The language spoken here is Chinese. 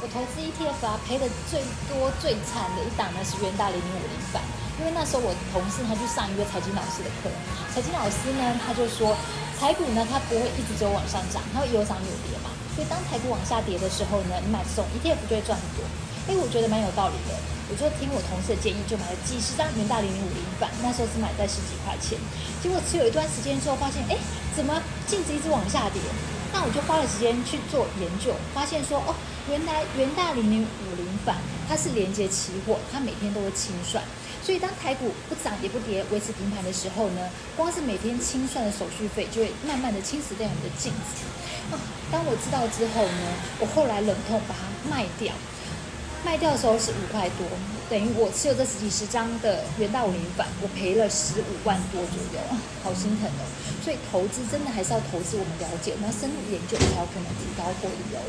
我投资 ETF 啊，赔的最多最惨的一档呢是元大零零五零版，因为那时候我同事他去上一个财经老师的课，财经老师呢他就说，台股呢它不会一直只有往上涨，它会有涨有跌嘛，所以当台股往下跌的时候呢，你买这种 ETF 就会赚很多。哎，我觉得蛮有道理的，我就听我同事的建议，就买了几十张元大零零五零反，那时候只买在十几块钱，结果持有一段时间之后，发现哎，怎么净值一直往下跌？那我就花了时间去做研究，发现说哦，原来元大零零五零反它是连接期货，它每天都会清算，所以当台股不涨也不跌，维持平盘的时候呢，光是每天清算的手续费就会慢慢的侵蚀掉你的净值。哦，当我知道之后呢，我后来忍痛把它卖掉。卖掉的时候是五块多，等于我持有这几十张的元大五零版，我赔了十五万多左右，好心疼哦。所以投资真的还是要投资我们了解，我们要深入研究才有可能提高获利哦。